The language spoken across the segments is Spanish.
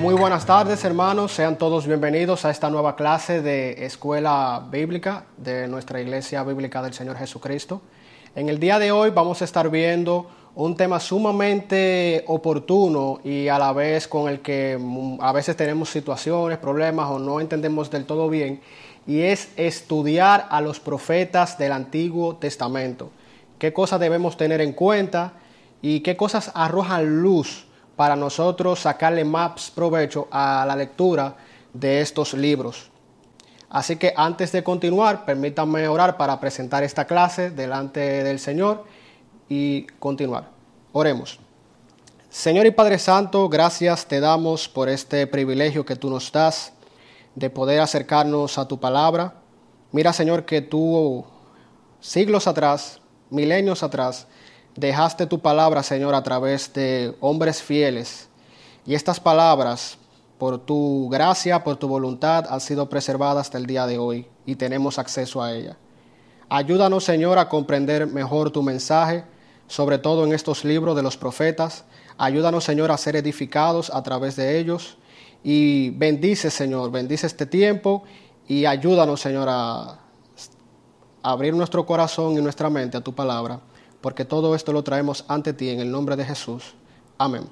Muy buenas tardes hermanos, sean todos bienvenidos a esta nueva clase de escuela bíblica de nuestra iglesia bíblica del Señor Jesucristo. En el día de hoy vamos a estar viendo un tema sumamente oportuno y a la vez con el que mm, a veces tenemos situaciones, problemas o no entendemos del todo bien, y es estudiar a los profetas del Antiguo Testamento. ¿Qué cosas debemos tener en cuenta y qué cosas arrojan luz? Para nosotros sacarle más provecho a la lectura de estos libros. Así que antes de continuar, permítanme orar para presentar esta clase delante del Señor y continuar. Oremos. Señor y Padre Santo, gracias te damos por este privilegio que tú nos das de poder acercarnos a tu palabra. Mira, Señor, que tú siglos atrás, milenios atrás, dejaste tu palabra, Señor, a través de hombres fieles. Y estas palabras, por tu gracia, por tu voluntad, han sido preservadas hasta el día de hoy y tenemos acceso a ella. Ayúdanos, Señor, a comprender mejor tu mensaje, sobre todo en estos libros de los profetas. Ayúdanos, Señor, a ser edificados a través de ellos. Y bendice, Señor, bendice este tiempo y ayúdanos, Señor, a abrir nuestro corazón y nuestra mente a tu palabra porque todo esto lo traemos ante ti en el nombre de Jesús. Amén.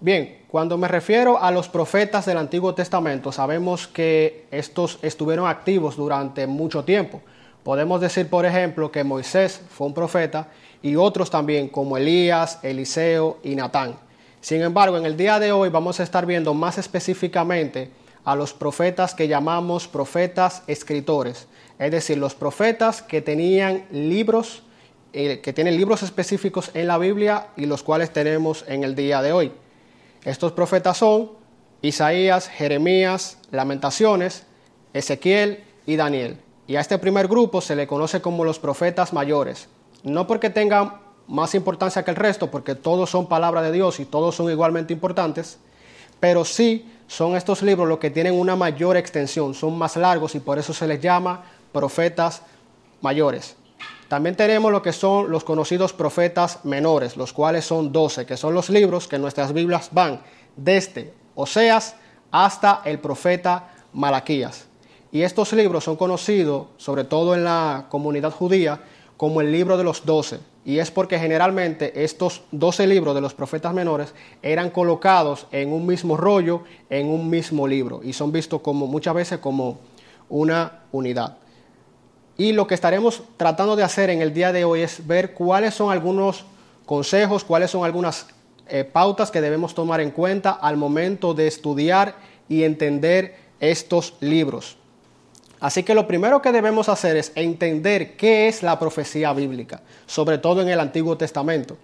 Bien, cuando me refiero a los profetas del Antiguo Testamento, sabemos que estos estuvieron activos durante mucho tiempo. Podemos decir, por ejemplo, que Moisés fue un profeta y otros también, como Elías, Eliseo y Natán. Sin embargo, en el día de hoy vamos a estar viendo más específicamente a los profetas que llamamos profetas escritores, es decir, los profetas que tenían libros que tienen libros específicos en la Biblia y los cuales tenemos en el día de hoy. Estos profetas son Isaías, Jeremías, Lamentaciones, Ezequiel y Daniel. Y a este primer grupo se le conoce como los profetas mayores. No porque tengan más importancia que el resto, porque todos son palabra de Dios y todos son igualmente importantes, pero sí son estos libros los que tienen una mayor extensión, son más largos y por eso se les llama profetas mayores. También tenemos lo que son los conocidos profetas menores, los cuales son doce, que son los libros que nuestras Biblias van desde Oseas hasta el profeta Malaquías. Y estos libros son conocidos, sobre todo en la comunidad judía, como el libro de los doce. Y es porque generalmente estos doce libros de los profetas menores eran colocados en un mismo rollo, en un mismo libro, y son vistos como muchas veces como una unidad. Y lo que estaremos tratando de hacer en el día de hoy es ver cuáles son algunos consejos, cuáles son algunas eh, pautas que debemos tomar en cuenta al momento de estudiar y entender estos libros. Así que lo primero que debemos hacer es entender qué es la profecía bíblica, sobre todo en el Antiguo Testamento.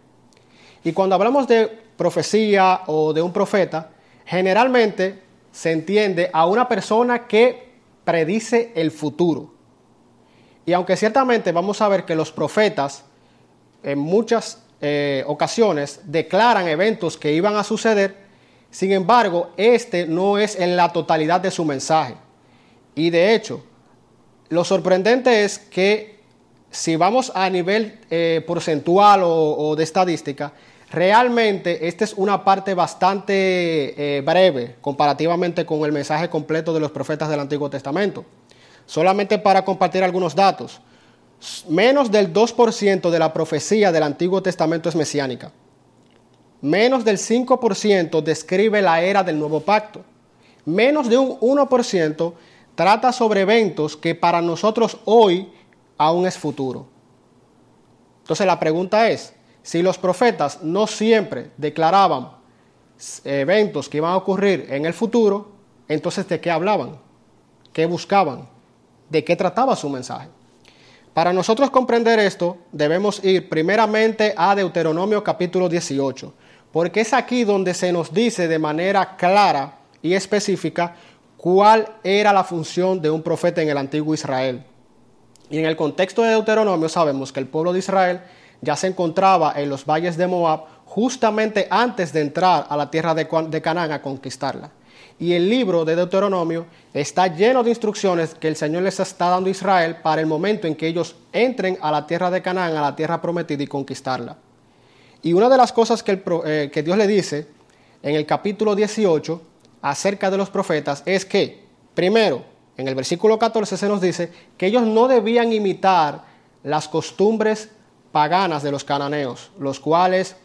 Y cuando hablamos de profecía o de un profeta, generalmente se entiende a una persona que predice el futuro. Y aunque ciertamente vamos a ver que los profetas en muchas eh, ocasiones declaran eventos que iban a suceder, sin embargo, este no es en la totalidad de su mensaje. Y de hecho, lo sorprendente es que si vamos a nivel eh, porcentual o, de estadística, realmente esta es una parte bastante eh, breve comparativamente con el mensaje completo de los profetas del Antiguo Testamento. Solamente para compartir algunos datos, menos del 2% de la profecía del Antiguo Testamento es mesiánica. Menos del 5% describe la era del nuevo pacto. Menos de un 1% trata sobre eventos que para nosotros hoy aún es futuro. Entonces la pregunta es, si los profetas no siempre declaraban eventos que iban a ocurrir en el futuro, entonces ¿de qué hablaban? ¿Qué buscaban? ¿De qué trataba su mensaje? Para nosotros comprender esto, debemos ir primeramente a Deuteronomio capítulo 18, porque es aquí donde se nos dice de manera clara y específica cuál era la función de un profeta en el antiguo Israel. Y en el contexto de Deuteronomio sabemos que el pueblo de Israel ya se encontraba en los valles de Moab justamente antes de entrar a la tierra de Canaán a conquistarla. Y el libro de Deuteronomio está lleno de instrucciones que el Señor les está dando a Israel para el momento en que ellos entren a la tierra de Canaán, a la tierra prometida y conquistarla. Y una de las cosas que, eh, que Dios le dice en el capítulo 18 acerca de los profetas es que, primero, en el versículo 14 se nos dice que ellos no debían imitar las costumbres paganas de los cananeos, los cuales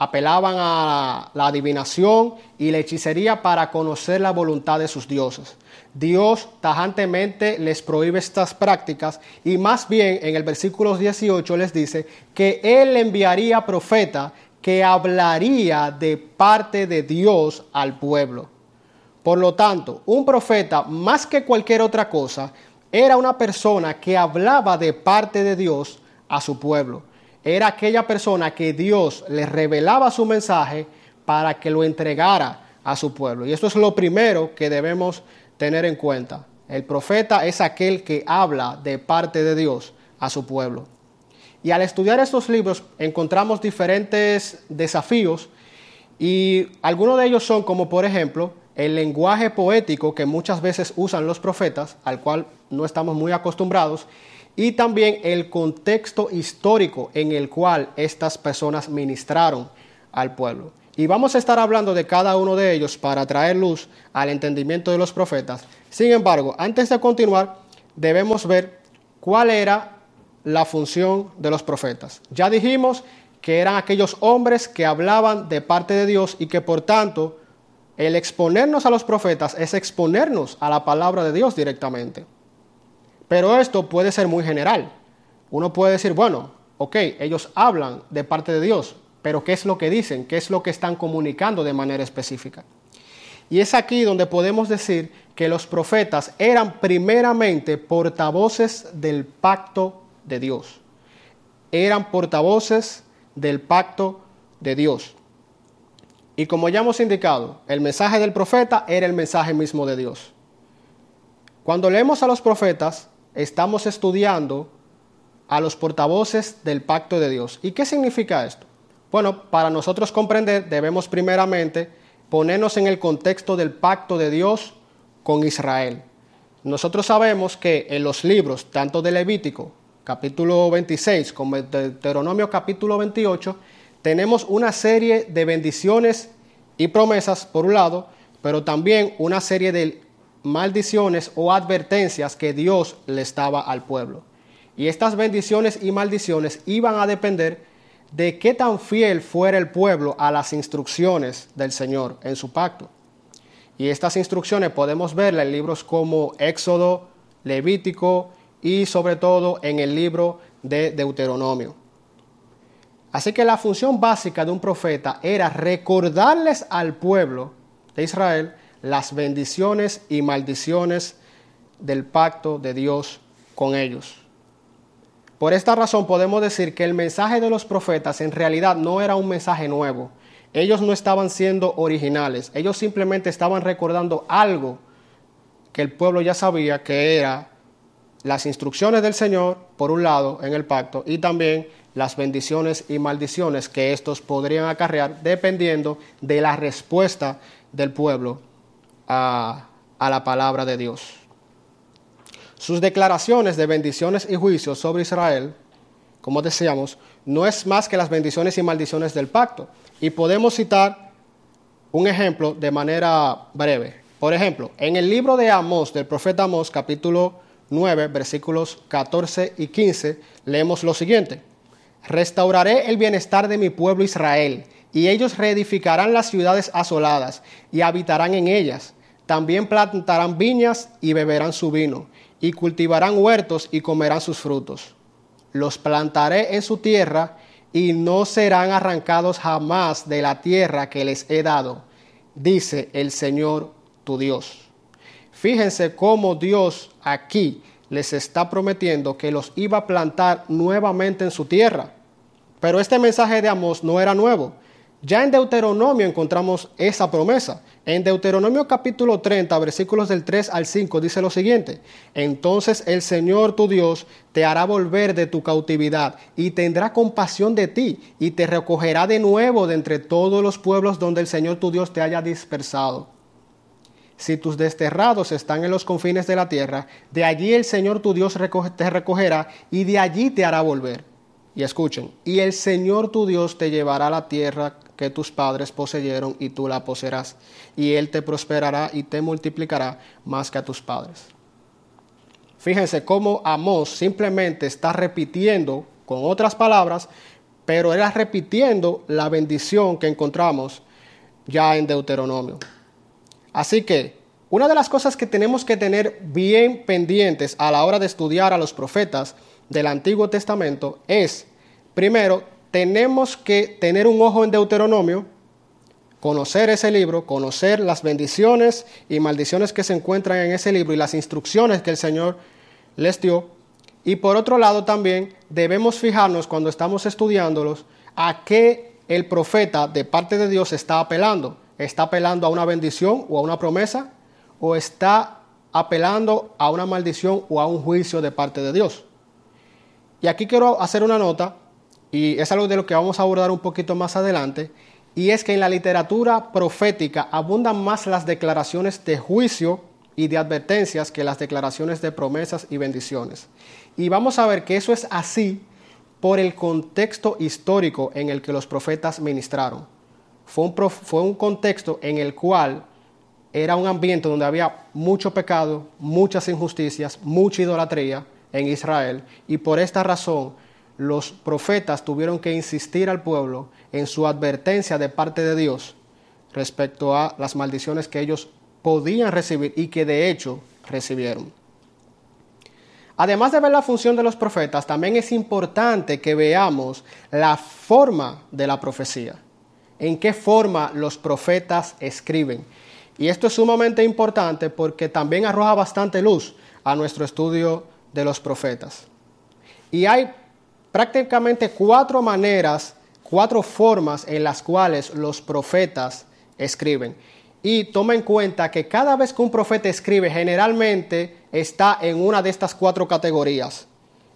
apelaban a la adivinación y la hechicería para conocer la voluntad de sus dioses. Dios tajantemente les prohíbe estas prácticas y más bien en el versículo 18 les dice que Él enviaría profeta que hablaría de parte de Dios al pueblo. Por lo tanto, un profeta, más que cualquier otra cosa, era una persona que hablaba de parte de Dios a su pueblo era aquella persona que Dios le revelaba su mensaje para que lo entregara a su pueblo. Y esto es lo primero que debemos tener en cuenta. El profeta es aquel que habla de parte de Dios a su pueblo. Y al estudiar estos libros encontramos diferentes desafíos y algunos de ellos son como por ejemplo el lenguaje poético que muchas veces usan los profetas, al cual no estamos muy acostumbrados, y también el contexto histórico en el cual estas personas ministraron al pueblo. Y vamos a estar hablando de cada uno de ellos para traer luz al entendimiento de los profetas. Sin embargo, antes de continuar, debemos ver cuál era la función de los profetas. Ya dijimos que eran aquellos hombres que hablaban de parte de Dios y que por tanto el exponernos a los profetas es exponernos a la palabra de Dios directamente. Pero esto puede ser muy general. Uno puede decir, bueno, ok, ellos hablan de parte de Dios, pero ¿qué es lo que dicen? ¿Qué es lo que están comunicando de manera específica? Y es aquí donde podemos decir que los profetas eran primeramente portavoces del pacto de Dios. Eran portavoces del pacto de Dios. Y como ya hemos indicado, el mensaje del profeta era el mensaje mismo de Dios. Cuando leemos a los profetas, estamos estudiando a los portavoces del pacto de Dios. ¿Y qué significa esto? Bueno, para nosotros comprender debemos primeramente ponernos en el contexto del pacto de Dios con Israel. Nosotros sabemos que en los libros, tanto de Levítico, capítulo 26, como de Deuteronomio, capítulo 28, tenemos una serie de bendiciones y promesas, por un lado, pero también una serie de maldiciones o advertencias que Dios le estaba al pueblo. Y estas bendiciones y maldiciones iban a depender de qué tan fiel fuera el pueblo a las instrucciones del Señor en su pacto. Y estas instrucciones podemos verlas en libros como Éxodo, Levítico y sobre todo en el libro de Deuteronomio. Así que la función básica de un profeta era recordarles al pueblo de Israel las bendiciones y maldiciones del pacto de Dios con ellos. Por esta razón podemos decir que el mensaje de los profetas en realidad no era un mensaje nuevo. Ellos no estaban siendo originales, ellos simplemente estaban recordando algo que el pueblo ya sabía que era las instrucciones del Señor, por un lado, en el pacto, y también las bendiciones y maldiciones que estos podrían acarrear dependiendo de la respuesta del pueblo a, la palabra de Dios. Sus declaraciones de bendiciones y juicios sobre Israel, como decíamos, no es más que las bendiciones y maldiciones del pacto. Y podemos citar un ejemplo de manera breve. Por ejemplo, en el libro de Amós, del profeta Amós, capítulo 9, versículos 14 y 15, leemos lo siguiente. Restauraré el bienestar de mi pueblo Israel, y ellos reedificarán las ciudades asoladas y habitarán en ellas También plantarán viñas y beberán su vino, y cultivarán huertos y comerán sus frutos. Los plantaré en su tierra y no serán arrancados jamás de la tierra que les he dado, dice el Señor tu Dios. Fíjense cómo Dios aquí les está prometiendo que los iba a plantar nuevamente en su tierra. Pero este mensaje de Amós no era nuevo. Ya en Deuteronomio encontramos esa promesa. En Deuteronomio capítulo 30, versículos del 3 al 5, dice lo siguiente, entonces el Señor tu Dios te hará volver de tu cautividad y tendrá compasión de ti y te recogerá de nuevo de entre todos los pueblos donde el Señor tu Dios te haya dispersado. Si tus desterrados están en los confines de la tierra, de allí el Señor tu Dios te recogerá y de allí te hará volver. Y escuchen, y el Señor tu Dios te llevará a la tierra que tus padres poseyeron y tú la poseerás. Y Él te prosperará y te multiplicará más que a tus padres. Fíjense cómo Amós simplemente está repitiendo con otras palabras, pero era repitiendo la bendición que encontramos ya en Deuteronomio. Así que una de las cosas que tenemos que tener bien pendientes a la hora de estudiar a los profetas del Antiguo Testamento es, primero, tenemos que tener un ojo en Deuteronomio, conocer ese libro, conocer las bendiciones y maldiciones que se encuentran en ese libro y las instrucciones que el Señor les dio. Y por otro lado también debemos fijarnos cuando estamos estudiándolos a qué el profeta de parte de Dios está apelando. ¿Está apelando a una bendición o a una promesa? ¿O está apelando a una maldición o a un juicio de parte de Dios? Y aquí quiero hacer una nota y es algo de lo que vamos a abordar un poquito más adelante, y es que en la literatura profética abundan más las declaraciones de juicio y de advertencias que las declaraciones de promesas y bendiciones. Y vamos a ver que eso es así por el contexto histórico en el que los profetas ministraron. Fue un, fue un contexto en el cual era un ambiente donde había mucho pecado, muchas injusticias, mucha idolatría en Israel, y por esta razón los profetas tuvieron que insistir al pueblo en su advertencia de parte de Dios respecto a las maldiciones que ellos podían recibir y que de hecho recibieron. Además de ver la función de los profetas, también es importante que veamos la forma de la profecía, en qué forma los profetas escriben. Y esto es sumamente importante porque también arroja bastante luz a nuestro estudio de los profetas. Y hay prácticamente cuatro maneras, cuatro formas en las cuales los profetas escriben. Y toma en cuenta que cada vez que un profeta escribe, generalmente está en una de estas cuatro categorías.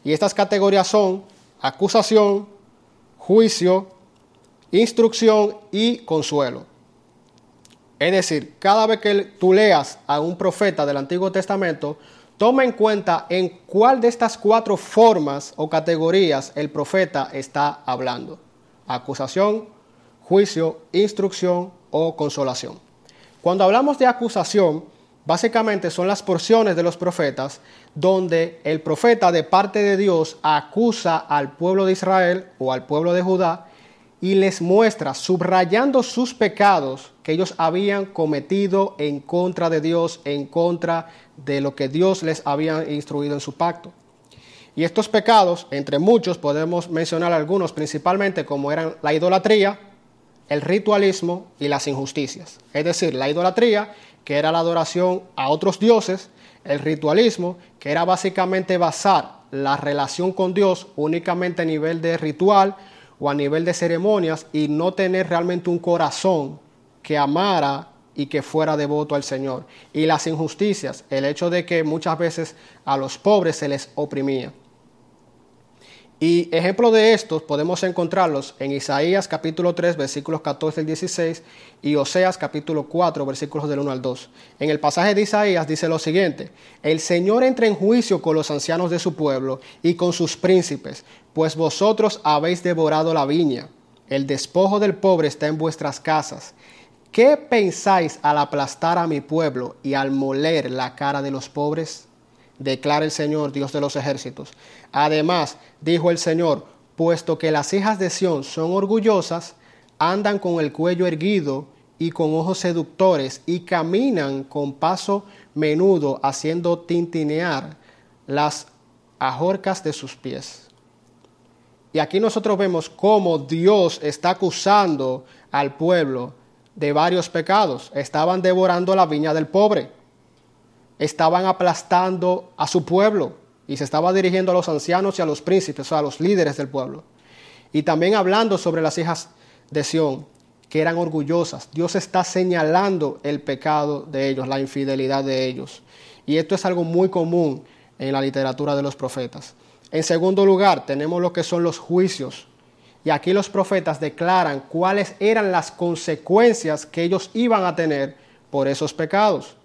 Y estas categorías son acusación, juicio, instrucción y consuelo. Es decir, cada vez que tú leas a un profeta del Antiguo Testamento, Toma en cuenta en cuál de estas cuatro formas o categorías el profeta está hablando. Acusación, juicio, instrucción o consolación. Cuando hablamos de acusación, básicamente son las porciones de los profetas donde el profeta de parte de Dios acusa al pueblo de Israel o al pueblo de Judá y les muestra, subrayando sus pecados que ellos habían cometido en contra de Dios, en contra de lo que Dios les había instruido en su pacto. Y estos pecados, entre muchos, podemos mencionar algunos principalmente como eran la idolatría, el ritualismo y las injusticias. Es decir, la idolatría, que era la adoración a otros dioses, el ritualismo, que era básicamente basar la relación con Dios únicamente a nivel de ritual o a nivel de ceremonias y no tener realmente un corazón que amara y que fuera devoto al Señor. Y las injusticias, el hecho de que muchas veces a los pobres se les oprimía. Y ejemplo de estos podemos encontrarlos en Isaías capítulo 3 versículos 14 al 16 y Oseas capítulo 4 versículos del 1 al 2. En el pasaje de Isaías dice lo siguiente, el Señor entra en juicio con los ancianos de su pueblo y con sus príncipes, pues vosotros habéis devorado la viña, el despojo del pobre está en vuestras casas ¿Qué pensáis al aplastar a mi pueblo y al moler la cara de los pobres? Declara el Señor, Dios de los ejércitos. Además, dijo el Señor, puesto que las hijas de Sión son orgullosas, andan con el cuello erguido y con ojos seductores y caminan con paso menudo haciendo tintinear las ajorcas de sus pies. Y aquí nosotros vemos cómo Dios está acusando al pueblo de varios pecados. Estaban devorando la viña del pobre. Estaban aplastando a su pueblo y se estaba dirigiendo a los ancianos y a los príncipes, a los líderes del pueblo. Y también hablando sobre las hijas de Sión, que eran orgullosas. Dios está señalando el pecado de ellos, la infidelidad de ellos. Y esto es algo muy común en la literatura de los profetas. En segundo lugar, tenemos lo que son los juicios. Y aquí los profetas declaran cuáles eran las consecuencias que ellos iban a tener por esos pecados.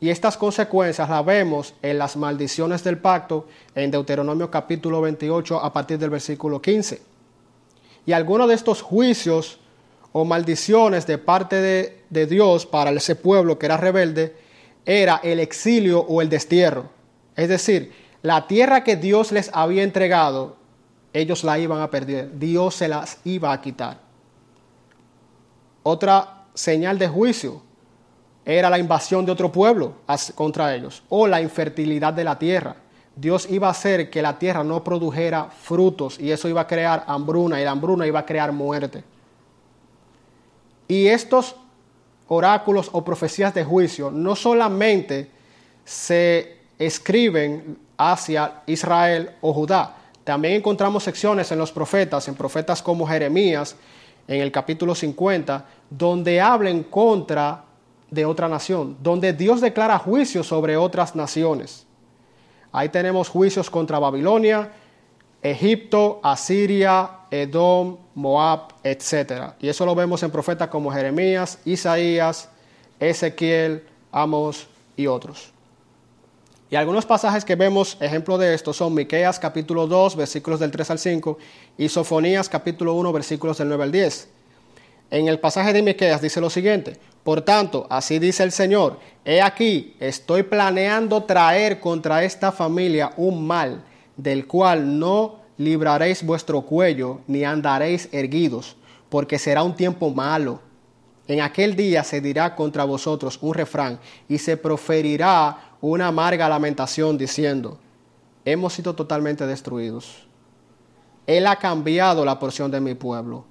Y estas consecuencias las vemos en las maldiciones del pacto en Deuteronomio capítulo 28 a partir del versículo 15. Y algunos de estos juicios o maldiciones de parte de, de Dios para ese pueblo que era rebelde era el exilio o el destierro. Es decir, la tierra que Dios les había entregado, ellos la iban a perder. Dios se las iba a quitar. Otra señal de juicio era la invasión de otro pueblo contra ellos o la infertilidad de la tierra. Dios iba a hacer que la tierra no produjera frutos y eso iba a crear hambruna y la hambruna iba a crear muerte. Y estos oráculos o profecías de juicio no solamente se escriben hacia Israel o Judá, también encontramos secciones en los profetas, en profetas como Jeremías, en el capítulo 50, donde hablan contra de otra nación, donde Dios declara juicio sobre otras naciones. Ahí tenemos juicios contra Babilonia, Egipto, Asiria, Edom, Moab, etc. Y eso lo vemos en profetas como Jeremías, Isaías, Ezequiel, Amos y otros. Y algunos pasajes que vemos ejemplo de esto son Miqueas capítulo 2 versículos del 3 al 5 y Sofonías capítulo 1 versículos del 9 al 10. En el pasaje de Miqueas dice lo siguiente: Por tanto, así dice el Señor: He aquí, estoy planeando traer contra esta familia un mal, del cual no libraréis vuestro cuello, ni andaréis erguidos, porque será un tiempo malo. En aquel día se dirá contra vosotros un refrán, y se proferirá una amarga lamentación, diciendo: Hemos sido totalmente destruidos. Él ha cambiado la porción de mi pueblo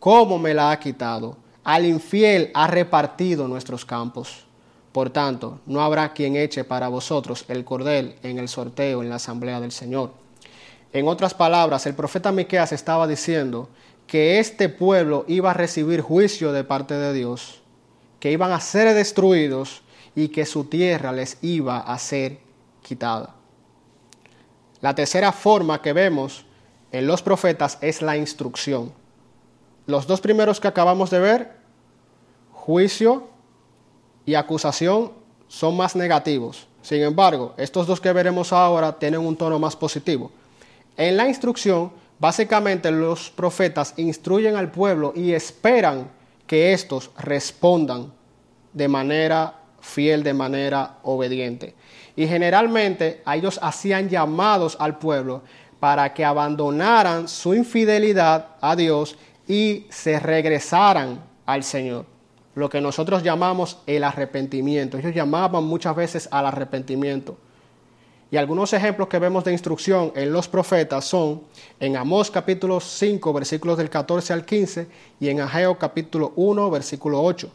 cómo me la ha quitado. Al infiel ha repartido nuestros campos. Por tanto, no habrá quien eche para vosotros el cordel en el sorteo en la asamblea del Señor. En otras palabras, el profeta Miqueas estaba diciendo que este pueblo iba a recibir juicio de parte de Dios, que iban a ser destruidos y que su tierra les iba a ser quitada. La tercera forma que vemos en los profetas es la instrucción. Los dos primeros que acabamos de ver, juicio y acusación, son más negativos. Sin embargo, estos dos que veremos ahora tienen un tono más positivo. En la instrucción, básicamente los profetas instruyen al pueblo y esperan que éstos respondan de manera fiel, de manera obediente. Y generalmente a ellos hacían llamados al pueblo para que abandonaran su infidelidad a Dios y se regresaran al Señor. Lo que nosotros llamamos el arrepentimiento. Ellos llamaban muchas veces al arrepentimiento. Y algunos ejemplos que vemos de instrucción en los profetas son en Amós capítulo 5 versículos del 14 al 15 y en Ageo capítulo 1 versículo 8.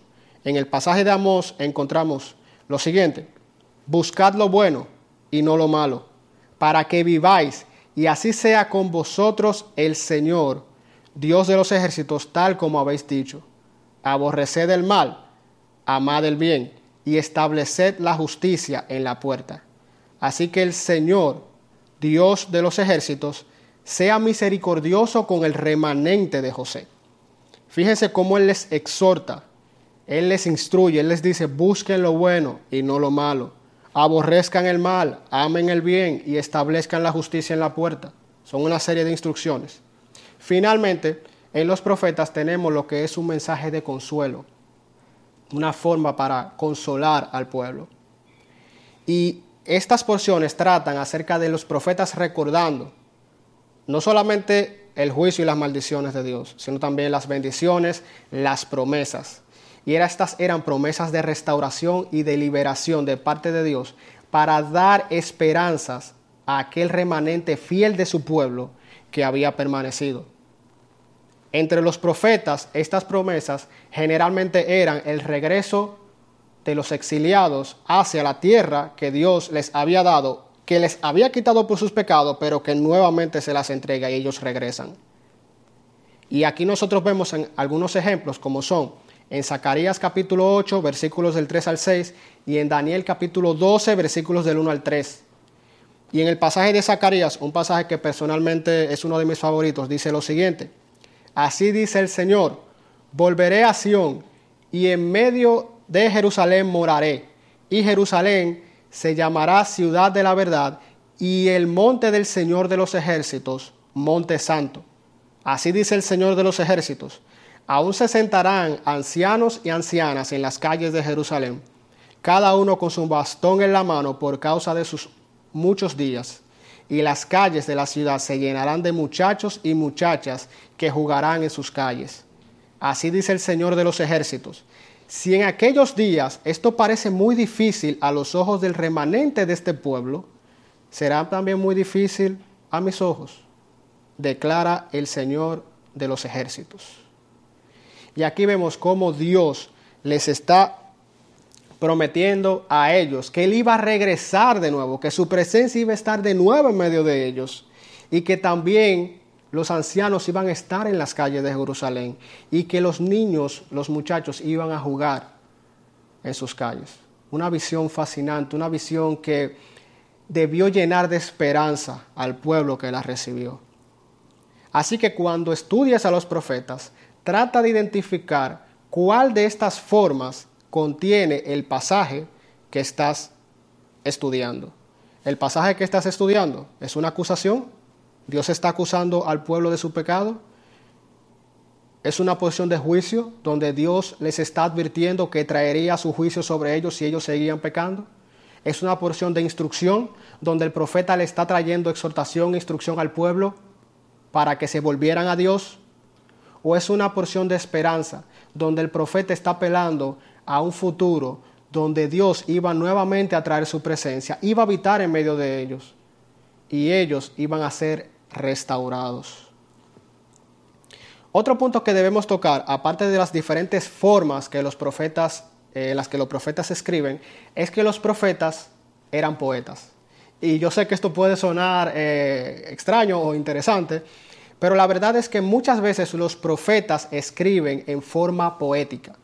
En el pasaje de Amós encontramos lo siguiente, buscad lo bueno y no lo malo, para que viváis y así sea con vosotros el Señor Dios de los ejércitos, tal como habéis dicho. Aborreced el mal, amad el bien, y estableced la justicia en la puerta. Así que el Señor, Dios de los ejércitos, sea misericordioso con el remanente de José. Fíjense cómo Él les exhorta, Él les instruye, Él les dice, busquen lo bueno y no lo malo, aborrezcan el mal, amen el bien y establezcan la justicia en la puerta. Son una serie de instrucciones. Finalmente, en los profetas tenemos lo que es un mensaje de consuelo, una forma para consolar al pueblo. Y estas porciones tratan acerca de los profetas recordando no solamente el juicio y las maldiciones de Dios, sino también las bendiciones, las promesas. Y estas eran promesas de restauración y de liberación de parte de Dios para dar esperanzas a aquel remanente fiel de su pueblo que había permanecido. Entre los profetas, estas promesas generalmente eran el regreso de los exiliados hacia la tierra que Dios les había dado, que les había quitado por sus pecados, pero que nuevamente se las entrega y ellos regresan. Y aquí nosotros vemos en algunos ejemplos como son en Zacarías capítulo 8, versículos del 3 al 6, y en Daniel capítulo 12, versículos del 1 al 3. Y en el pasaje de Zacarías, un pasaje que personalmente es uno de mis favoritos, dice lo siguiente. Así dice el Señor, volveré a Sión y en medio de Jerusalén moraré, y Jerusalén se llamará ciudad de la verdad, y el monte del Señor de los ejércitos, monte santo. Así dice el Señor de los ejércitos, aún se sentarán ancianos y ancianas en las calles de Jerusalén, cada uno con su bastón en la mano por causa de sus muchos días y las calles de la ciudad se llenarán de muchachos y muchachas que jugarán en sus calles. Así dice el Señor de los ejércitos. Si en aquellos días esto parece muy difícil a los ojos del remanente de este pueblo, será también muy difícil a mis ojos, declara el Señor de los ejércitos. Y aquí vemos cómo Dios les está prometiendo a ellos que Él iba a regresar de nuevo, que su presencia iba a estar de nuevo en medio de ellos y que también los ancianos iban a estar en las calles de Jerusalén y que los niños, los muchachos iban a jugar en sus calles. Una visión fascinante, una visión que debió llenar de esperanza al pueblo que la recibió. Así que cuando estudias a los profetas, trata de identificar cuál de estas formas contiene el pasaje que estás estudiando. El pasaje que estás estudiando es una acusación. Dios está acusando al pueblo de su pecado. Es una posición de juicio donde Dios les está advirtiendo que traería su juicio sobre ellos si ellos seguían pecando. Es una porción de instrucción donde el profeta le está trayendo exhortación e instrucción al pueblo para que se volvieran a Dios. O es una porción de esperanza donde el profeta está apelando a un futuro donde Dios iba nuevamente a traer su presencia, iba a habitar en medio de ellos y ellos iban a ser restaurados. Otro punto que debemos tocar, aparte de las diferentes formas que los profetas, eh, las que los profetas escriben, es que los profetas eran poetas. Y yo sé que esto puede sonar eh, extraño o interesante, pero la verdad es que muchas veces los profetas escriben en forma poética.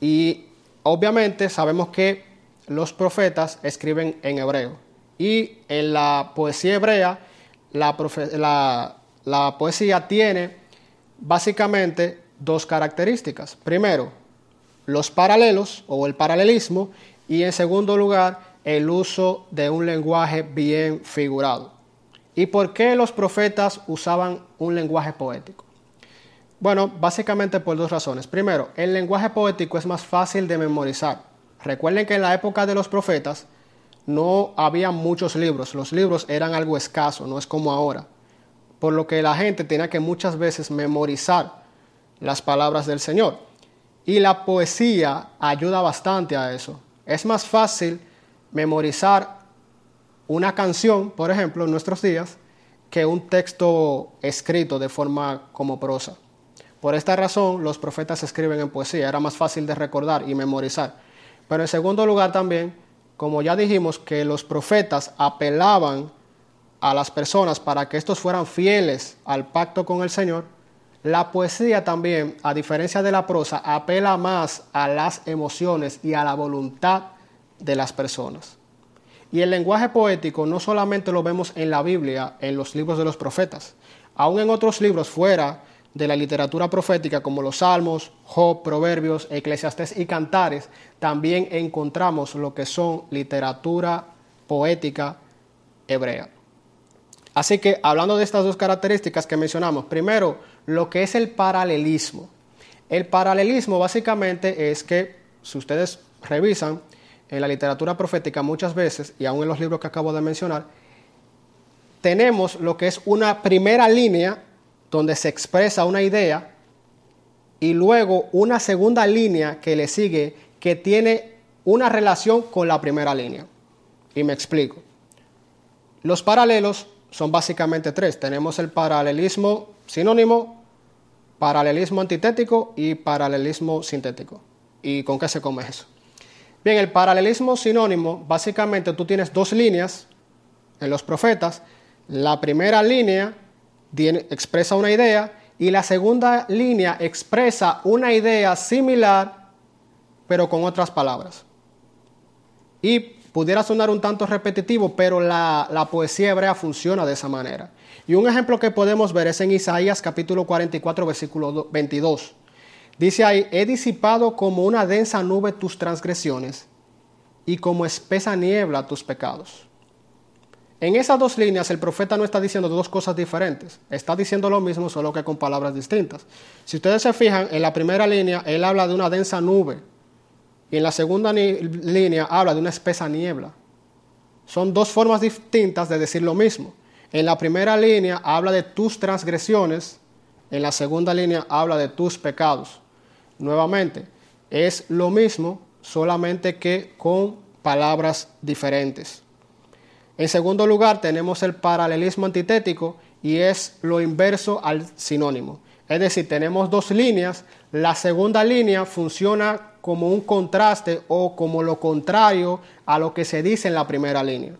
Y obviamente sabemos que los profetas escriben en hebreo. Y en la poesía hebrea, la, la poesía tiene básicamente dos características. Primero, los paralelos o el paralelismo y en segundo lugar, el uso de un lenguaje bien figurado. ¿Y por qué los profetas usaban un lenguaje poético? Bueno, básicamente por dos razones. Primero, el lenguaje poético es más fácil de memorizar. Recuerden que en la época de los profetas no había muchos libros, los libros eran algo escaso, no es como ahora. Por lo que la gente tenía que muchas veces memorizar las palabras del Señor. Y la poesía ayuda bastante a eso. Es más fácil memorizar una canción, por ejemplo, en nuestros días, que un texto escrito de forma como prosa. Por esta razón, los profetas escriben en poesía, era más fácil de recordar y memorizar. Pero en segundo lugar también, como ya dijimos, que los profetas apelaban a las personas para que estos fueran fieles al pacto con el Señor, la poesía también, a diferencia de la prosa, apela más a las emociones y a la voluntad de las personas. Y el lenguaje poético no solamente lo vemos en la Biblia, en los libros de los profetas, aún en otros libros fuera de la literatura profética como los Salmos, Job, Proverbios, Eclesiastés y Cantares, también encontramos lo que son literatura poética hebrea. Así que hablando de estas dos características que mencionamos, primero, lo que es el paralelismo. El paralelismo básicamente es que, si ustedes revisan en la literatura profética muchas veces, y aún en los libros que acabo de mencionar, tenemos lo que es una primera línea donde se expresa una idea y luego una segunda línea que le sigue que tiene una relación con la primera línea. Y me explico. Los paralelos son básicamente tres. Tenemos el paralelismo sinónimo, paralelismo antitético y paralelismo sintético. ¿Y con qué se come eso? Bien, el paralelismo sinónimo, básicamente tú tienes dos líneas en los profetas. La primera línea expresa una idea y la segunda línea expresa una idea similar, pero con otras palabras. Y pudiera sonar un tanto repetitivo, pero la, la, poesía hebrea funciona de esa manera. Y un ejemplo que podemos ver es en Isaías capítulo 44, versículo 22. Dice ahí, he disipado como una densa nube tus transgresiones y como espesa niebla tus pecados. En esas dos líneas el profeta no está diciendo dos cosas diferentes, está diciendo lo mismo solo que con palabras distintas. Si ustedes se fijan, en la primera línea él habla de una densa nube y en la segunda línea habla de una espesa niebla. Son dos formas distintas de decir lo mismo. En la primera línea habla de tus transgresiones, en la segunda línea habla de tus pecados. Nuevamente, es lo mismo, solamente que con palabras diferentes. En segundo lugar, tenemos el paralelismo antitético y es lo inverso al sinónimo. Es decir, tenemos dos líneas. La segunda línea funciona como un contraste o como lo contrario a lo que se dice en la primera línea.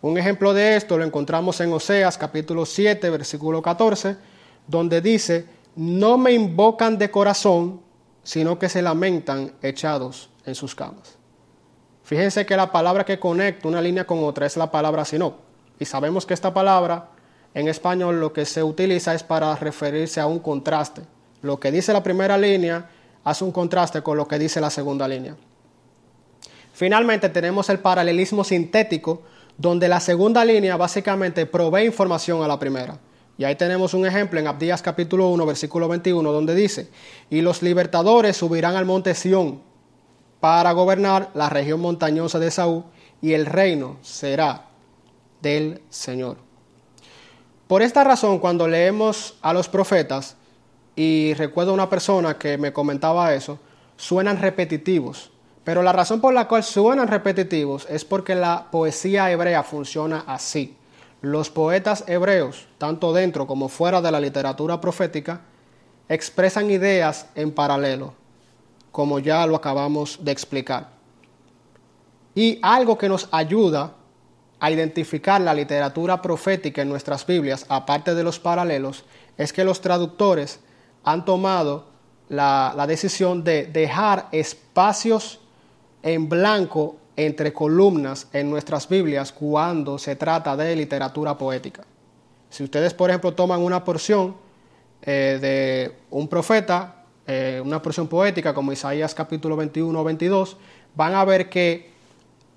Un ejemplo de esto lo encontramos en Oseas capítulo 7, versículo 14, donde dice, no me invocan de corazón, sino que se lamentan echados en sus camas. Fíjense que la palabra que conecta una línea con otra es la palabra sino. Y sabemos que esta palabra en español lo que se utiliza es para referirse a un contraste. Lo que dice la primera línea hace un contraste con lo que dice la segunda línea. Finalmente tenemos el paralelismo sintético, donde la segunda línea básicamente provee información a la primera. Y ahí tenemos un ejemplo en Abdías capítulo 1, versículo 21, donde dice, y los libertadores subirán al monte Sión para gobernar la región montañosa de Saúl y el reino será del Señor. Por esta razón, cuando leemos a los profetas, y recuerdo una persona que me comentaba eso, suenan repetitivos. Pero la razón por la cual suenan repetitivos es porque la poesía hebrea funciona así. Los poetas hebreos, tanto dentro como fuera de la literatura profética, expresan ideas en paralelo como ya lo acabamos de explicar. Y algo que nos ayuda a identificar la literatura profética en nuestras Biblias, aparte de los paralelos, es que los traductores han tomado la, la decisión de dejar espacios en blanco entre columnas en nuestras Biblias cuando se trata de literatura poética. Si ustedes, por ejemplo, toman una porción eh, de un profeta eh, una porción poética como Isaías capítulo 21 o 22, van a ver que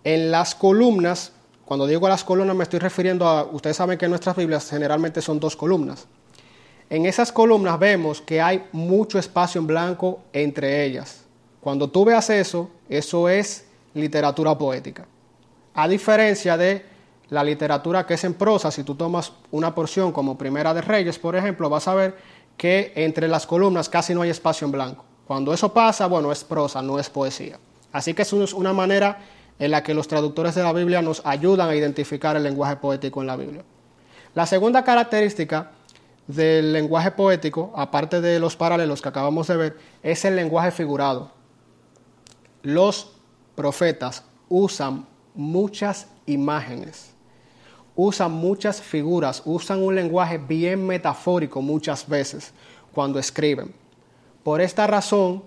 en las columnas, cuando digo las columnas me estoy refiriendo a, ustedes saben que nuestras Biblias generalmente son dos columnas. En esas columnas vemos que hay mucho espacio en blanco entre ellas. Cuando tú veas eso, eso es literatura poética. A diferencia de la literatura que es en prosa, si tú tomas una porción como Primera de Reyes, por ejemplo, vas a ver que entre las columnas casi no hay espacio en blanco. Cuando eso pasa, bueno, es prosa, no es poesía. Así que es una manera en la que los traductores de la Biblia nos ayudan a identificar el lenguaje poético en la Biblia. La segunda característica del lenguaje poético, aparte de los paralelos que acabamos de ver, es el lenguaje figurado. Los profetas usan muchas imágenes usan muchas figuras, usan un lenguaje bien metafórico muchas veces cuando escriben. Por esta razón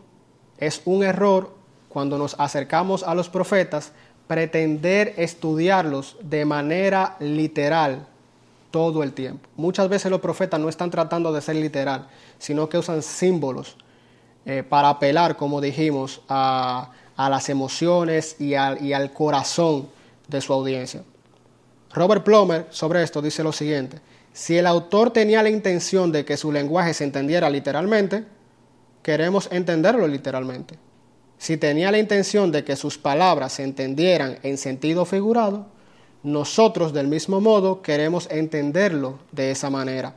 es un error cuando nos acercamos a los profetas pretender estudiarlos de manera literal todo el tiempo. Muchas veces los profetas no están tratando de ser literal, sino que usan símbolos eh, para apelar, como dijimos, a, las emociones y al corazón de su audiencia. Robert Plomer sobre esto dice lo siguiente, si el autor tenía la intención de que su lenguaje se entendiera literalmente, queremos entenderlo literalmente. Si tenía la intención de que sus palabras se entendieran en sentido figurado, nosotros del mismo modo queremos entenderlo de esa manera.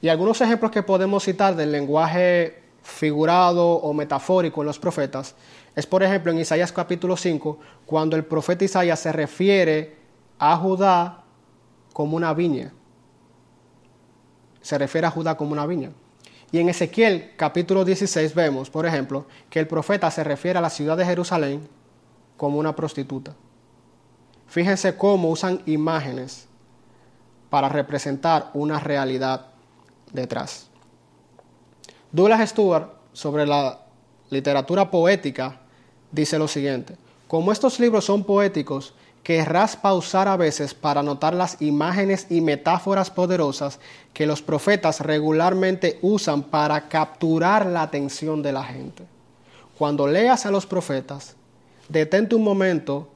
Y algunos ejemplos que podemos citar del lenguaje figurado o metafórico en los profetas es, por ejemplo, en Isaías capítulo 5, cuando el profeta Isaías se refiere a Judá como una viña. Se refiere a Judá como una viña. Y en Ezequiel capítulo 16 vemos, por ejemplo, que el profeta se refiere a la ciudad de Jerusalén como una prostituta. Fíjense cómo usan imágenes para representar una realidad detrás. Douglas Stewart, sobre la literatura poética, dice lo siguiente, como estos libros son poéticos, querrás pausar a veces para notar las imágenes y metáforas poderosas que los profetas regularmente usan para capturar la atención de la gente. Cuando leas a los profetas, detente un momento,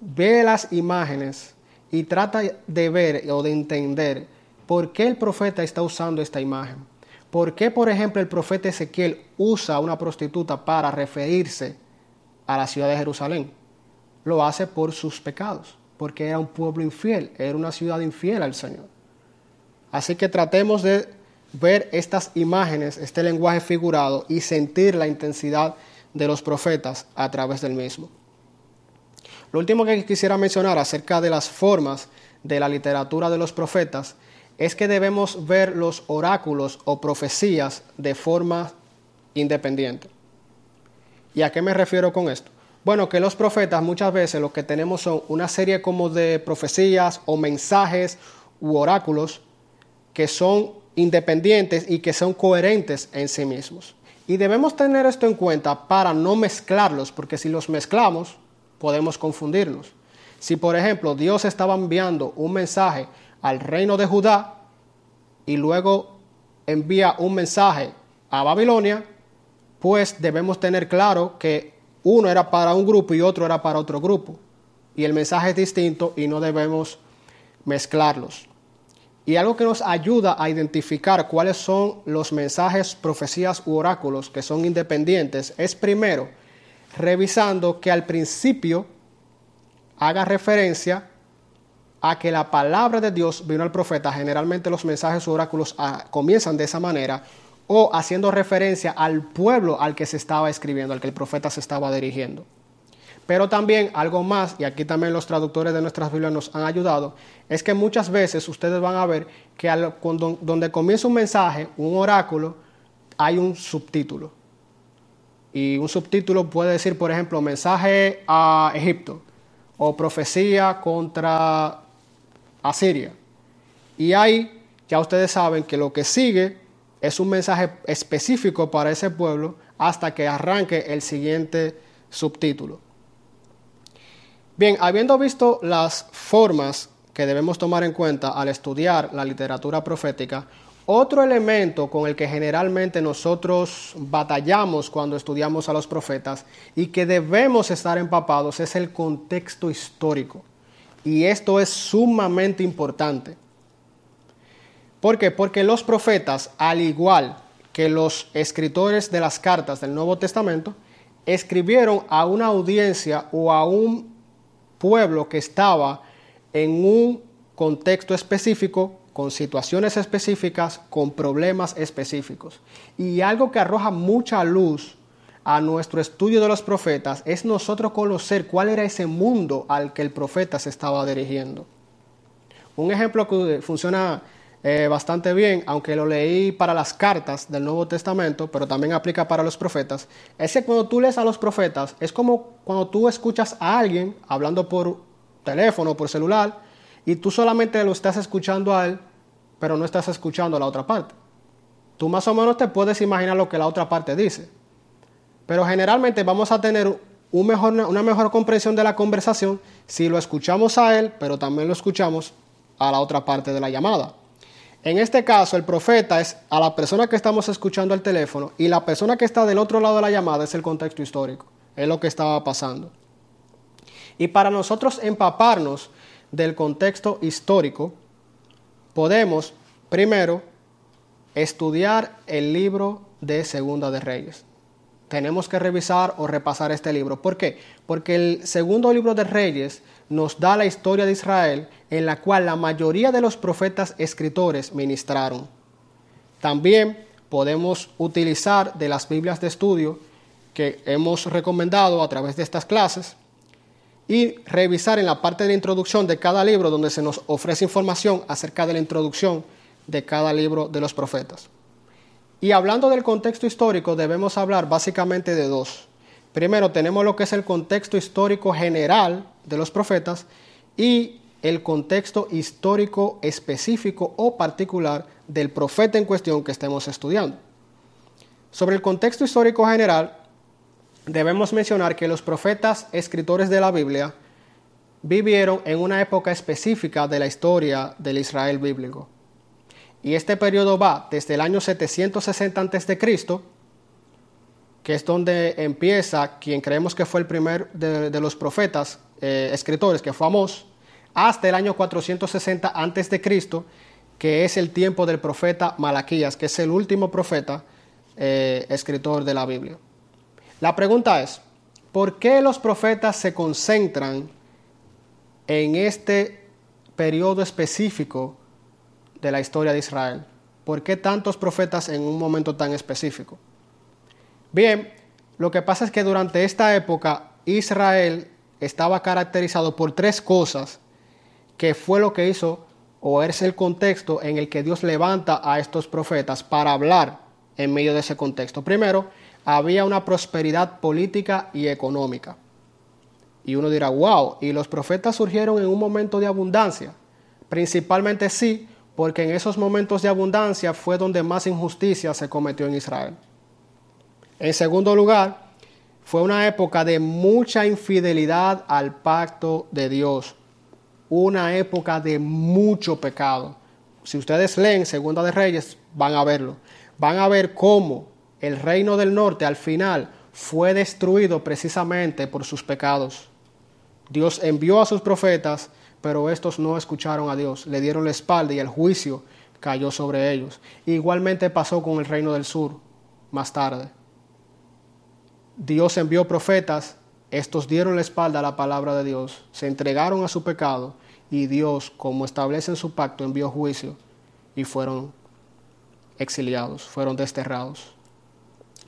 ve las imágenes y trata de ver o de entender por qué el profeta está usando esta imagen. ¿Por qué, por ejemplo, el profeta Ezequiel usa una prostituta para referirse a la ciudad de Jerusalén? Lo hace por sus pecados, porque era un pueblo infiel, era una ciudad infiel al Señor. Así que tratemos de ver estas imágenes, este lenguaje figurado y sentir la intensidad de los profetas a través del mismo. Lo último que quisiera mencionar acerca de las formas de la literatura de los profetas es que debemos ver los oráculos o profecías de forma independiente. ¿Y a qué me refiero con esto? Bueno, que los profetas muchas veces lo que tenemos son una serie como de profecías o mensajes u oráculos que son independientes y que son coherentes en sí mismos. Y debemos tener esto en cuenta para no mezclarlos, porque si los mezclamos, podemos confundirnos. Si, por ejemplo, Dios estaba enviando un mensaje al reino de Judá y luego envía un mensaje a Babilonia, pues debemos tener claro que uno era para un grupo y otro era para otro grupo. Y el mensaje es distinto y no debemos mezclarlos. Y algo que nos ayuda a identificar cuáles son los mensajes, profecías u oráculos que son independientes es primero revisando que al principio haga referencia a que la palabra de Dios vino al profeta. Generalmente los mensajes o oráculos ah, comienzan de esa manera o haciendo referencia al pueblo al que se estaba escribiendo, al que el profeta se estaba dirigiendo. Pero también algo más, y aquí también los traductores de nuestras Biblias nos han ayudado, es que muchas veces ustedes van a ver que cuando, donde comienza un mensaje, un oráculo, hay un subtítulo. Y un subtítulo puede decir, por ejemplo, mensaje a Egipto o profecía contra Asiria. Y ahí ya ustedes saben que lo que sigue es un mensaje específico para ese pueblo hasta que arranque el siguiente subtítulo. Bien, habiendo visto las formas que debemos tomar en cuenta al estudiar la literatura profética, otro elemento con el que generalmente nosotros batallamos cuando estudiamos a los profetas y que debemos estar empapados es el contexto histórico. Y esto es sumamente importante. ¿Por qué? Porque los profetas, al igual que los escritores de las cartas del Nuevo Testamento, escribieron a una audiencia o a un pueblo que estaba en un contexto específico con situaciones específicas, con problemas específicos. Y algo que arroja mucha luz a nuestro estudio de los profetas es nosotros conocer cuál era ese mundo al que el profeta se estaba dirigiendo. Un ejemplo que funciona eh, bastante bien, aunque lo leí para las cartas del Nuevo Testamento, pero también aplica para los profetas, es que cuando tú lees a los profetas, es como cuando tú escuchas a alguien hablando por teléfono, por celular, y tú solamente lo estás escuchando a él, pero no estás escuchando a la otra parte. Tú más o menos te puedes imaginar lo que la otra parte dice. Pero generalmente vamos a tener una mejor comprensión de la conversación si lo escuchamos a él, pero también lo escuchamos a la otra parte de la llamada. En este caso, el profeta es a la persona que estamos escuchando al teléfono y la persona que está del otro lado de la llamada es el contexto histórico, es lo que estaba pasando. Y para nosotros empaparnos del contexto histórico, podemos primero estudiar el libro de Segunda de Reyes. Tenemos que revisar o repasar este libro. ¿Por qué? Porque el segundo libro de Reyes nos da la historia de Israel en la cual la mayoría de los profetas escritores ministraron. También podemos utilizar de las Biblias de estudio que hemos recomendado a través de estas clases y revisar en la parte de la introducción de cada libro donde se nos ofrece información acerca de la introducción de cada libro de los profetas. Y hablando del contexto histórico debemos hablar básicamente de dos. Primero tenemos lo que es el contexto histórico general de los profetas y el contexto histórico específico o particular del profeta en cuestión que estemos estudiando. Sobre el contexto histórico general, debemos mencionar que los profetas escritores de la Biblia vivieron en una época específica de la historia del Israel bíblico. Y este periodo va desde el año 760 a.C., que es donde empieza quien creemos que fue el primer de, los profetas eh, escritores, que fue Amós, hasta el año 460 a.C., que es el tiempo del profeta Malaquías, que es el último profeta eh, escritor de la Biblia. La pregunta es, ¿por qué los profetas se concentran en este periodo específico de la historia de Israel? ¿Por qué tantos profetas en un momento tan específico? Bien, lo que pasa es que durante esta época Israel estaba caracterizado por tres cosas que fue lo que hizo o es el contexto en el que Dios levanta a estos profetas para hablar en medio de ese contexto. Primero, había una prosperidad política y económica. Y uno dirá, wow, ¿y los profetas surgieron en un momento de abundancia? Principalmente sí, porque en esos momentos de abundancia fue donde más injusticia se cometió en Israel. En segundo lugar, fue una época de mucha infidelidad al pacto de Dios, una época de mucho pecado. Si ustedes leen Segunda de Reyes, van a verlo. Van a ver cómo el reino del norte al final fue destruido precisamente por sus pecados. Dios envió a sus profetas, pero estos no escucharon a Dios, le dieron la espalda y el juicio cayó sobre ellos. Igualmente pasó con el reino del sur más tarde. Dios envió profetas, estos dieron la espalda a la palabra de Dios, se entregaron a su pecado y Dios, como establece en su pacto, envió juicio y fueron exiliados, fueron desterrados.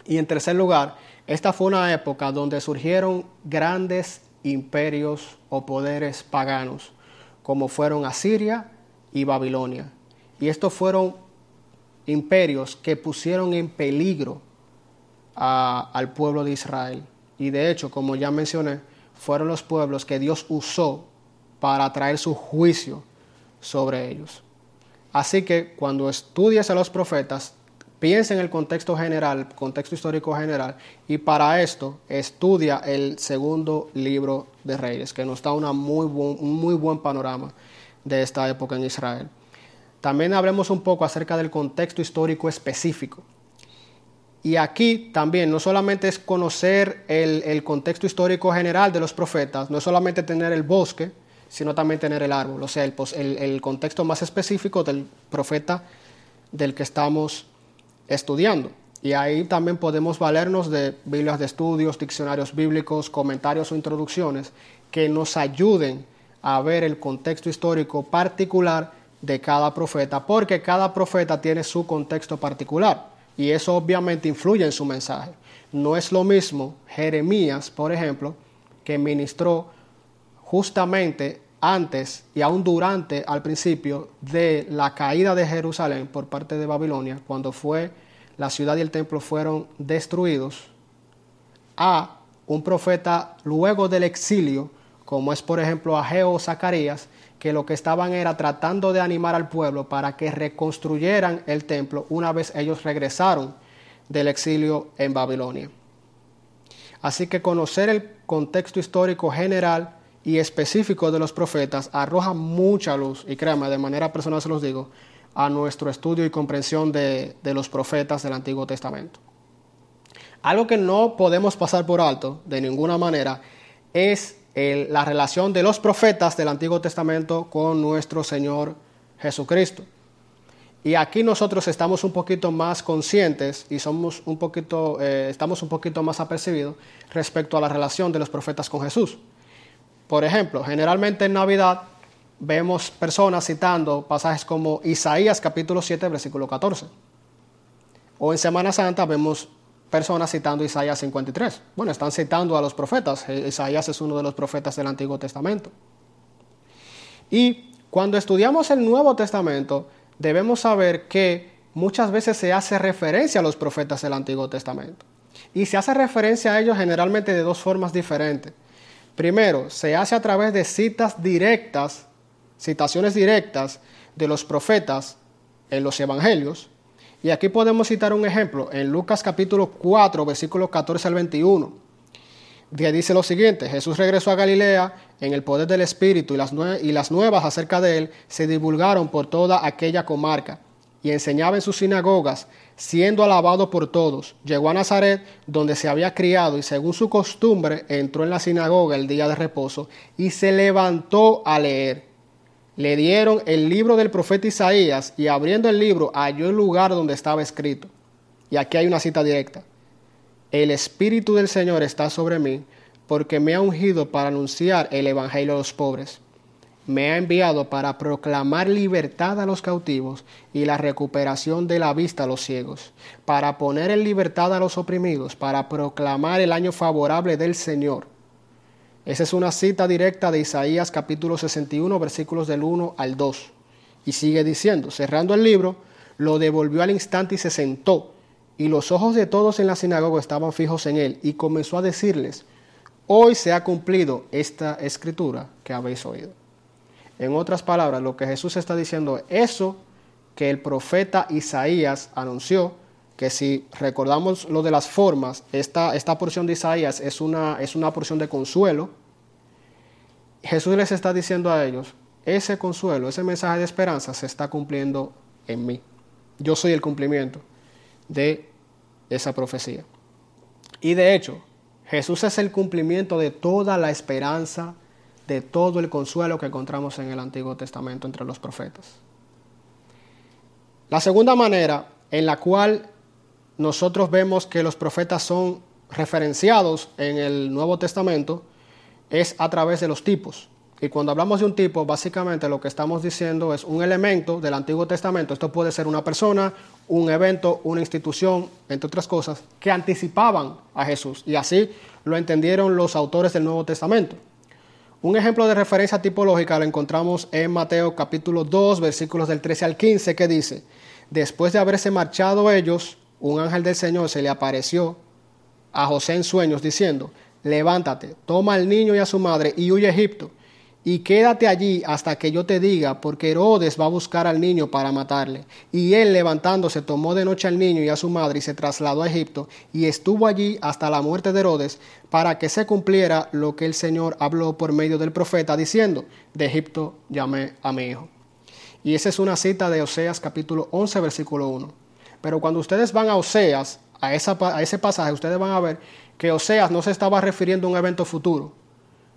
Y en tercer lugar, esta fue una época donde surgieron grandes imperios o poderes paganos, como fueron Asiria y Babilonia. Y estos fueron imperios que pusieron en peligro al pueblo de Israel. Y de hecho, como ya mencioné, fueron los pueblos que Dios usó para traer su juicio sobre ellos. Así que cuando estudias a los profetas, piensa en el contexto general, contexto histórico general, y para esto estudia el segundo libro de Reyes, que nos da una muy un muy buen panorama de esta época en Israel. También hablemos un poco acerca del contexto histórico específico. Y aquí también no solamente es conocer el, contexto histórico general de los profetas, no es solamente tener el bosque, sino también tener el árbol, o sea, el, el contexto más específico del profeta del que estamos estudiando. Y ahí también podemos valernos de Biblias de estudios, diccionarios bíblicos, comentarios o introducciones que nos ayuden a ver el contexto histórico particular de cada profeta, porque cada profeta tiene su contexto particular y eso obviamente influye en su mensaje. No es lo mismo Jeremías, por ejemplo, que ministró justamente antes y aún durante al principio de la caída de Jerusalén por parte de Babilonia, cuando fue la ciudad y el templo fueron destruidos, a un profeta luego del exilio, como es por ejemplo Ageo o Zacarías, que lo que estaban era tratando de animar al pueblo para que reconstruyeran el templo una vez ellos regresaron del exilio en Babilonia. Así que conocer el contexto histórico general y específico de los profetas arroja mucha luz, y créanme, de manera personal se los digo, a nuestro estudio y comprensión de, los profetas del Antiguo Testamento. Algo que no podemos pasar por alto de ninguna manera es la relación de los profetas del Antiguo Testamento con nuestro Señor Jesucristo. Y aquí nosotros estamos un poquito más conscientes y somos un poquito, eh, estamos un poquito más apercibidos respecto a la relación de los profetas con Jesús. Por ejemplo, generalmente en Navidad vemos personas citando pasajes como Isaías capítulo 7, versículo 14. O en Semana Santa vemos personas citando Isaías 53. Bueno, están citando a los profetas. Eh, Isaías es uno de los profetas del Antiguo Testamento. Y cuando estudiamos el Nuevo Testamento, debemos saber que muchas veces se hace referencia a los profetas del Antiguo Testamento. Y se hace referencia a ellos generalmente de dos formas diferentes. Primero, se hace a través de citas directas, citaciones directas de los profetas en los evangelios. Y aquí podemos citar un ejemplo en Lucas capítulo 4, versículos 14 al 21. Que dice lo siguiente, Jesús regresó a Galilea en el poder del Espíritu y las, y las nuevas acerca de él se divulgaron por toda aquella comarca y enseñaba en sus sinagogas, siendo alabado por todos. Llegó a Nazaret, donde se había criado, y según su costumbre entró en la sinagoga el día de reposo, y se levantó a leer. Le dieron el libro del profeta Isaías, y abriendo el libro halló el lugar donde estaba escrito. Y aquí hay una cita directa. El Espíritu del Señor está sobre mí, porque me ha ungido para anunciar el Evangelio a los pobres me ha enviado para proclamar libertad a los cautivos y la recuperación de la vista a los ciegos, para poner en libertad a los oprimidos, para proclamar el año favorable del Señor. Esa es una cita directa de Isaías capítulo 61 versículos del 1 al 2. Y sigue diciendo, cerrando el libro, lo devolvió al instante y se sentó, y los ojos de todos en la sinagoga estaban fijos en él, y comenzó a decirles, hoy se ha cumplido esta escritura que habéis oído. En otras palabras, lo que Jesús está diciendo es eso que el profeta Isaías anunció, que si recordamos lo de las formas, esta, esta porción de Isaías es una, es una porción de consuelo. Jesús les está diciendo a ellos, ese consuelo, ese mensaje de esperanza se está cumpliendo en mí. Yo soy el cumplimiento de esa profecía. Y de hecho, Jesús es el cumplimiento de toda la esperanza de todo el consuelo que encontramos en el Antiguo Testamento entre los profetas. La segunda manera en la cual nosotros vemos que los profetas son referenciados en el Nuevo Testamento es a través de los tipos. Y cuando hablamos de un tipo, básicamente lo que estamos diciendo es un elemento del Antiguo Testamento. Esto puede ser una persona, un evento, una institución, entre otras cosas, que anticipaban a Jesús. Y así lo entendieron los autores del Nuevo Testamento. Un ejemplo de referencia tipológica lo encontramos en Mateo capítulo 2, versículos del 13 al 15, que dice, después de haberse marchado ellos, un ángel del Señor se le apareció a José en sueños diciendo, levántate, toma al niño y a su madre y huye a Egipto y quédate allí hasta que yo te diga, porque Herodes va a buscar al niño para matarle. Y él levantándose tomó de noche al niño y a su madre y se trasladó a Egipto, y estuvo allí hasta la muerte de Herodes, para que se cumpliera lo que el Señor habló por medio del profeta, diciendo, de Egipto llamé a mi hijo. Y esa es una cita de Oseas capítulo 11, versículo 1. Pero cuando ustedes van a Oseas, a, a ese pasaje, ustedes van a ver que Oseas no se estaba refiriendo a un evento futuro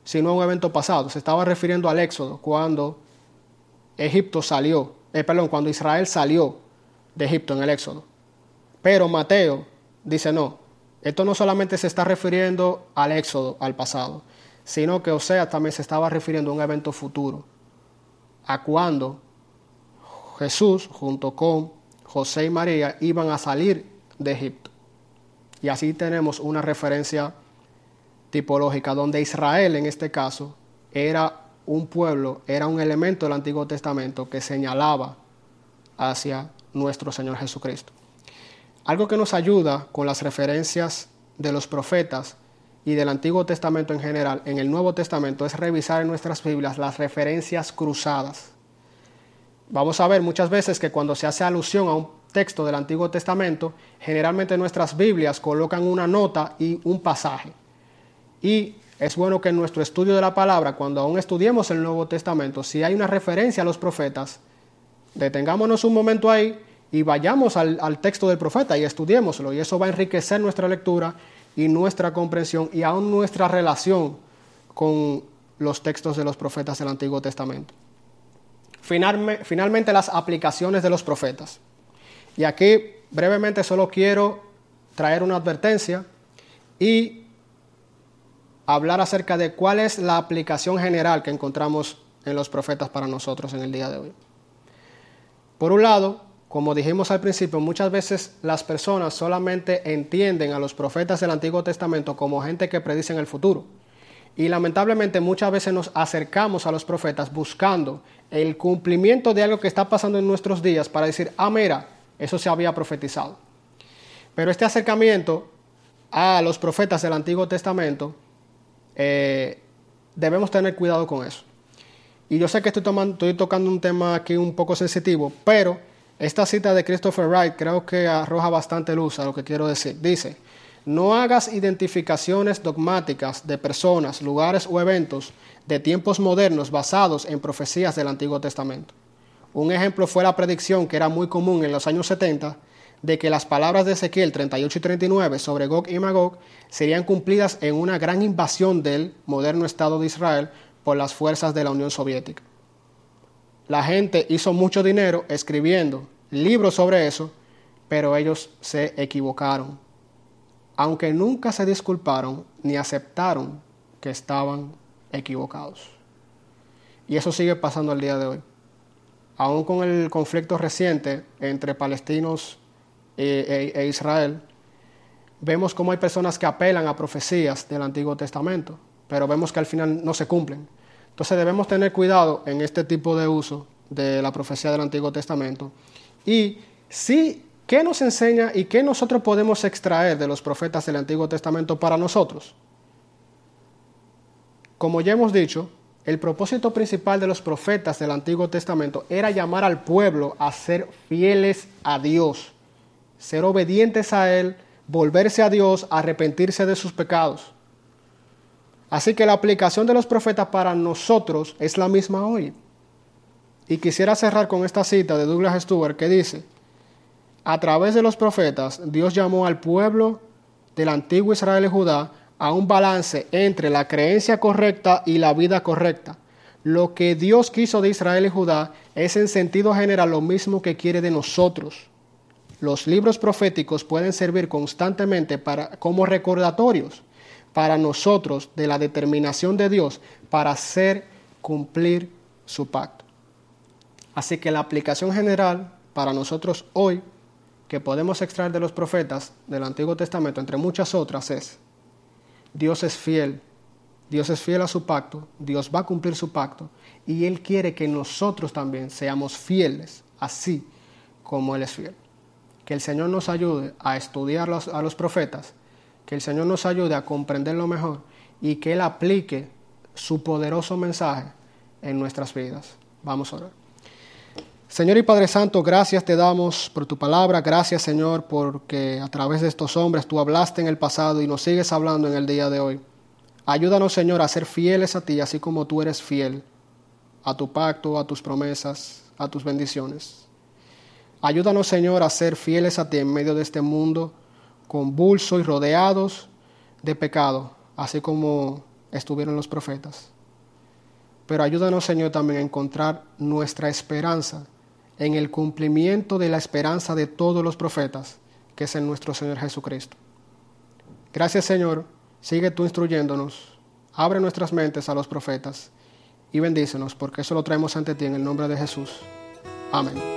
sino a un evento pasado. Se estaba refiriendo al Éxodo, cuando Egipto salió, eh, perdón, cuando Israel salió de Egipto en el Éxodo. Pero Mateo dice no, esto no solamente se está refiriendo al Éxodo, al pasado, sino que Osea también se estaba refiriendo a un evento futuro, a cuando Jesús junto con José y María iban a salir de Egipto. Y así tenemos una referencia tipológica, donde Israel en este caso era un pueblo, era un elemento del Antiguo Testamento que señalaba hacia nuestro Señor Jesucristo. Algo que nos ayuda con las referencias de los profetas y del Antiguo Testamento en general en el Nuevo Testamento es revisar en nuestras Biblias las referencias cruzadas. Vamos a ver muchas veces que cuando se hace alusión a un texto del Antiguo Testamento, generalmente nuestras Biblias colocan una nota y un pasaje. Y es bueno que en nuestro estudio de la palabra, cuando aún estudiemos el Nuevo Testamento, si hay una referencia a los profetas, detengámonos un momento ahí y vayamos al, texto del profeta y estudiémoslo. Y eso va a enriquecer nuestra lectura y nuestra comprensión y aún nuestra relación con los textos de los profetas del Antiguo Testamento. finalmente, las aplicaciones de los profetas. Y aquí brevemente solo quiero traer una advertencia y hablar acerca de cuál es la aplicación general que encontramos en los profetas para nosotros en el día de hoy. Por un lado, como dijimos al principio, muchas veces las personas solamente entienden a los profetas del Antiguo Testamento como gente que predicen el futuro. Y lamentablemente muchas veces nos acercamos a los profetas buscando el cumplimiento de algo que está pasando en nuestros días para decir, ah, mira, eso se había profetizado. Pero este acercamiento a los profetas del Antiguo Testamento, eh, debemos tener cuidado con eso. Y yo sé que estoy, tomando, estoy tocando un tema aquí un poco sensitivo, pero esta cita de Christopher Wright creo que arroja bastante luz a lo que quiero decir. Dice, no hagas identificaciones dogmáticas de personas, lugares o eventos de tiempos modernos basados en profecías del Antiguo Testamento. Un ejemplo fue la predicción que era muy común en los años 70 de que las palabras de Ezequiel 38 y 39 sobre Gog y Magog serían cumplidas en una gran invasión del moderno Estado de Israel por las fuerzas de la Unión Soviética. La gente hizo mucho dinero escribiendo libros sobre eso, pero ellos se equivocaron, aunque nunca se disculparon ni aceptaron que estaban equivocados. Y eso sigue pasando al día de hoy. Aún con el conflicto reciente entre palestinos e, e, Israel, vemos cómo hay personas que apelan a profecías del Antiguo Testamento, pero vemos que al final no se cumplen. Entonces debemos tener cuidado en este tipo de uso de la profecía del Antiguo Testamento. Y sí, ¿qué nos enseña y qué nosotros podemos extraer de los profetas del Antiguo Testamento para nosotros? Como ya hemos dicho, el propósito principal de los profetas del Antiguo Testamento era llamar al pueblo a ser fieles a Dios ser obedientes a Él, volverse a Dios, arrepentirse de sus pecados. Así que la aplicación de los profetas para nosotros es la misma hoy. Y quisiera cerrar con esta cita de Douglas Stewart que dice, a través de los profetas Dios llamó al pueblo del antiguo Israel y Judá a un balance entre la creencia correcta y la vida correcta. Lo que Dios quiso de Israel y Judá es en sentido general lo mismo que quiere de nosotros los libros proféticos pueden servir constantemente para, como recordatorios para nosotros de la determinación de Dios para hacer cumplir su pacto. Así que la aplicación general para nosotros hoy que podemos extraer de los profetas del Antiguo Testamento, entre muchas otras, es Dios es fiel, Dios es fiel a su pacto, Dios va a cumplir su pacto y Él quiere que nosotros también seamos fieles, así como Él es fiel que el Señor nos ayude a estudiar a los profetas, que el Señor nos ayude a comprenderlo mejor y que Él aplique su poderoso mensaje en nuestras vidas. Vamos a orar. Señor y Padre Santo, gracias te damos por tu palabra, gracias Señor porque a través de estos hombres tú hablaste en el pasado y nos sigues hablando en el día de hoy. Ayúdanos Señor a ser fieles a ti, así como tú eres fiel a tu pacto, a tus promesas, a tus bendiciones. Ayúdanos, Señor, a ser fieles a ti en medio de este mundo convulso y rodeados de pecado, así como estuvieron los profetas. Pero ayúdanos, Señor, también a encontrar nuestra esperanza en el cumplimiento de la esperanza de todos los profetas, que es en nuestro Señor Jesucristo. Gracias, Señor. Sigue tú instruyéndonos. Abre nuestras mentes a los profetas y bendícenos, porque eso lo traemos ante ti en el nombre de Jesús. Amén.